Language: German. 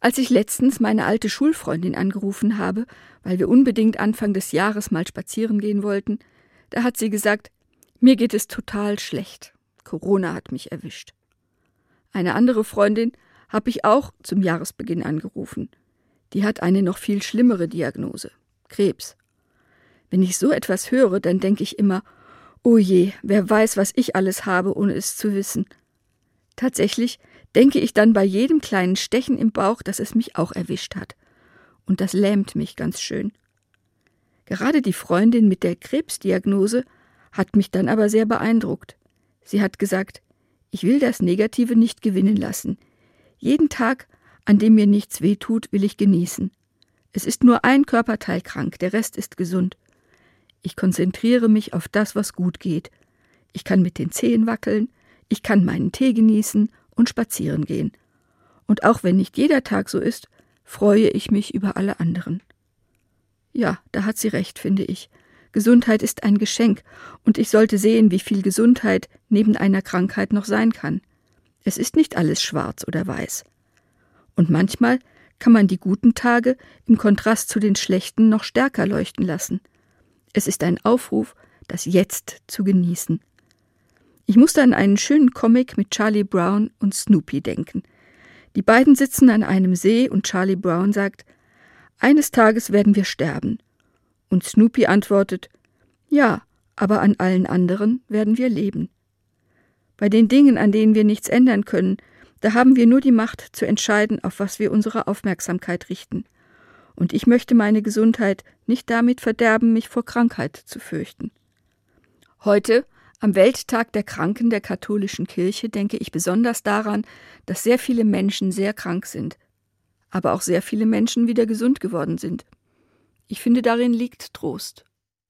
Als ich letztens meine alte Schulfreundin angerufen habe, weil wir unbedingt Anfang des Jahres mal spazieren gehen wollten, da hat sie gesagt, mir geht es total schlecht. Corona hat mich erwischt. Eine andere Freundin habe ich auch zum Jahresbeginn angerufen. Die hat eine noch viel schlimmere Diagnose Krebs. Wenn ich so etwas höre, dann denke ich immer, oh je, wer weiß, was ich alles habe, ohne es zu wissen. Tatsächlich denke ich dann bei jedem kleinen Stechen im Bauch, dass es mich auch erwischt hat. Und das lähmt mich ganz schön. Gerade die Freundin mit der Krebsdiagnose hat mich dann aber sehr beeindruckt. Sie hat gesagt, ich will das Negative nicht gewinnen lassen. Jeden Tag, an dem mir nichts weh tut, will ich genießen. Es ist nur ein Körperteil krank, der Rest ist gesund. Ich konzentriere mich auf das, was gut geht. Ich kann mit den Zehen wackeln, ich kann meinen Tee genießen und spazieren gehen. Und auch wenn nicht jeder Tag so ist, freue ich mich über alle anderen. Ja, da hat sie recht, finde ich. Gesundheit ist ein Geschenk, und ich sollte sehen, wie viel Gesundheit neben einer Krankheit noch sein kann. Es ist nicht alles schwarz oder weiß. Und manchmal kann man die guten Tage im Kontrast zu den schlechten noch stärker leuchten lassen. Es ist ein Aufruf, das Jetzt zu genießen. Ich musste an einen schönen Comic mit Charlie Brown und Snoopy denken. Die beiden sitzen an einem See und Charlie Brown sagt, eines Tages werden wir sterben. Und Snoopy antwortet, ja, aber an allen anderen werden wir leben. Bei den Dingen, an denen wir nichts ändern können, da haben wir nur die Macht zu entscheiden, auf was wir unsere Aufmerksamkeit richten. Und ich möchte meine Gesundheit nicht damit verderben, mich vor Krankheit zu fürchten. Heute am Welttag der Kranken der katholischen Kirche denke ich besonders daran, dass sehr viele Menschen sehr krank sind, aber auch sehr viele Menschen wieder gesund geworden sind. Ich finde, darin liegt Trost.